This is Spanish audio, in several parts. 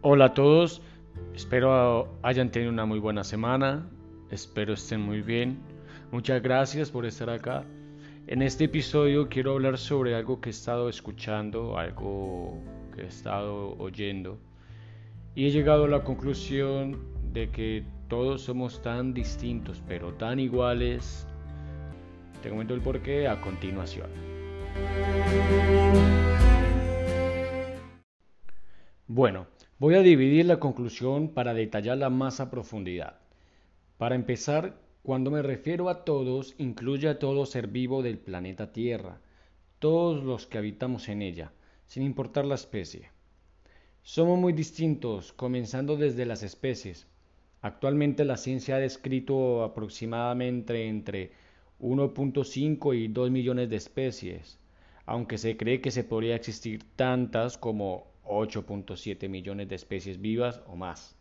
Hola a todos, espero hayan tenido una muy buena semana, espero estén muy bien. Muchas gracias por estar acá. En este episodio quiero hablar sobre algo que he estado escuchando, algo que he estado oyendo. Y he llegado a la conclusión de que todos somos tan distintos, pero tan iguales. Te comento el porqué a continuación. Bueno, Voy a dividir la conclusión para detallarla más a profundidad. Para empezar, cuando me refiero a todos, incluye a todo ser vivo del planeta Tierra, todos los que habitamos en ella, sin importar la especie. Somos muy distintos, comenzando desde las especies. Actualmente la ciencia ha descrito aproximadamente entre 1.5 y 2 millones de especies, aunque se cree que se podría existir tantas como 8.7 millones de especies vivas o más.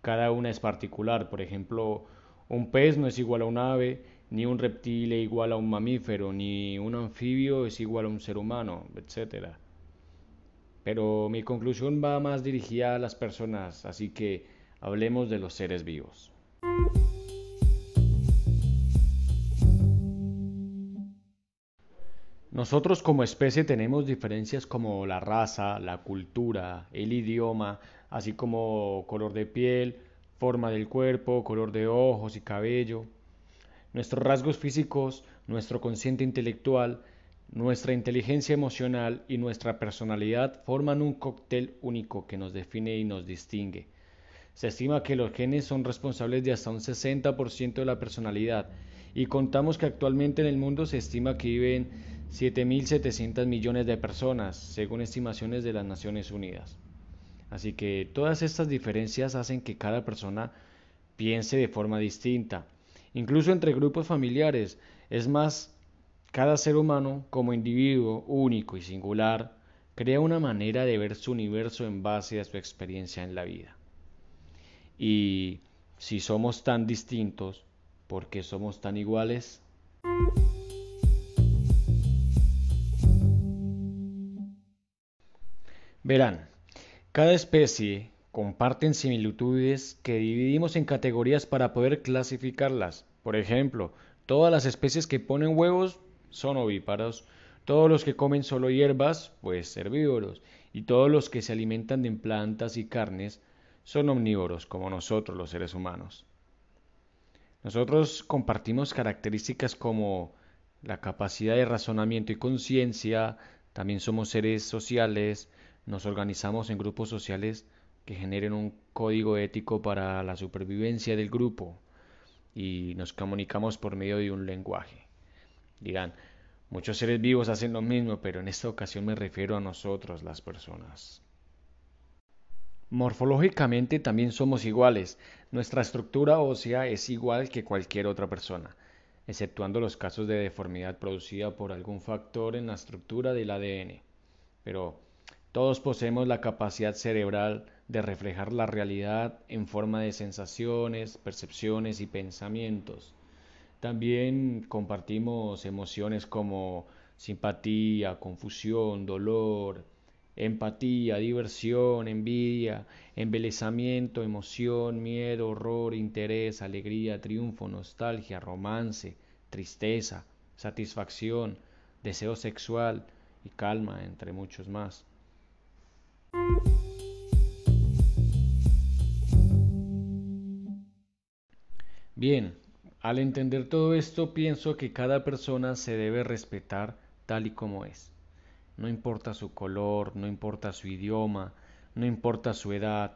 Cada una es particular, por ejemplo, un pez no es igual a un ave, ni un reptil es igual a un mamífero, ni un anfibio es igual a un ser humano, etc. Pero mi conclusión va más dirigida a las personas, así que hablemos de los seres vivos. Nosotros como especie tenemos diferencias como la raza, la cultura, el idioma, así como color de piel, forma del cuerpo, color de ojos y cabello. Nuestros rasgos físicos, nuestro consciente intelectual, nuestra inteligencia emocional y nuestra personalidad forman un cóctel único que nos define y nos distingue. Se estima que los genes son responsables de hasta un 60% de la personalidad y contamos que actualmente en el mundo se estima que viven 7.700 millones de personas, según estimaciones de las Naciones Unidas. Así que todas estas diferencias hacen que cada persona piense de forma distinta, incluso entre grupos familiares. Es más, cada ser humano, como individuo único y singular, crea una manera de ver su universo en base a su experiencia en la vida. Y si somos tan distintos, ¿por qué somos tan iguales? Verán, cada especie comparten similitudes que dividimos en categorías para poder clasificarlas. Por ejemplo, todas las especies que ponen huevos son ovíparos, todos los que comen solo hierbas, pues herbívoros, y todos los que se alimentan de plantas y carnes son omnívoros, como nosotros los seres humanos. Nosotros compartimos características como la capacidad de razonamiento y conciencia, también somos seres sociales, nos organizamos en grupos sociales que generen un código ético para la supervivencia del grupo y nos comunicamos por medio de un lenguaje. Dirán, muchos seres vivos hacen lo mismo, pero en esta ocasión me refiero a nosotros, las personas. Morfológicamente también somos iguales. Nuestra estructura ósea es igual que cualquier otra persona, exceptuando los casos de deformidad producida por algún factor en la estructura del ADN. Pero todos poseemos la capacidad cerebral de reflejar la realidad en forma de sensaciones, percepciones y pensamientos. También compartimos emociones como simpatía, confusión, dolor, empatía, diversión, envidia, embelezamiento, emoción, miedo, horror, interés, alegría, triunfo, nostalgia, romance, tristeza, satisfacción, deseo sexual y calma, entre muchos más. Bien, al entender todo esto pienso que cada persona se debe respetar tal y como es. No importa su color, no importa su idioma, no importa su edad,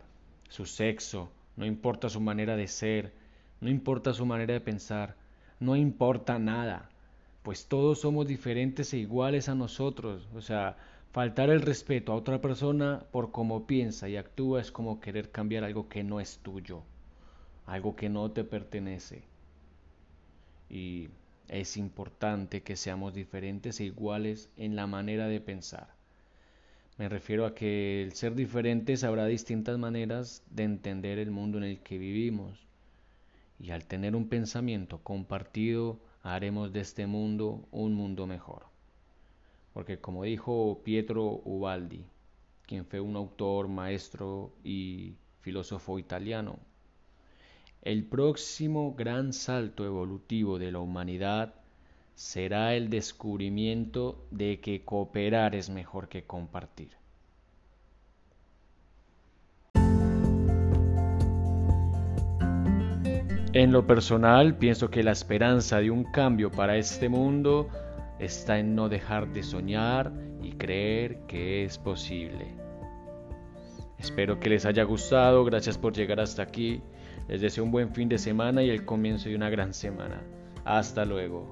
su sexo, no importa su manera de ser, no importa su manera de pensar, no importa nada, pues todos somos diferentes e iguales a nosotros. O sea, faltar el respeto a otra persona por cómo piensa y actúa es como querer cambiar algo que no es tuyo algo que no te pertenece. Y es importante que seamos diferentes e iguales en la manera de pensar. Me refiero a que el ser diferentes habrá distintas maneras de entender el mundo en el que vivimos. Y al tener un pensamiento compartido, haremos de este mundo un mundo mejor. Porque como dijo Pietro Ubaldi, quien fue un autor, maestro y filósofo italiano. El próximo gran salto evolutivo de la humanidad será el descubrimiento de que cooperar es mejor que compartir. En lo personal, pienso que la esperanza de un cambio para este mundo está en no dejar de soñar y creer que es posible. Espero que les haya gustado, gracias por llegar hasta aquí. Les deseo un buen fin de semana y el comienzo de una gran semana. Hasta luego.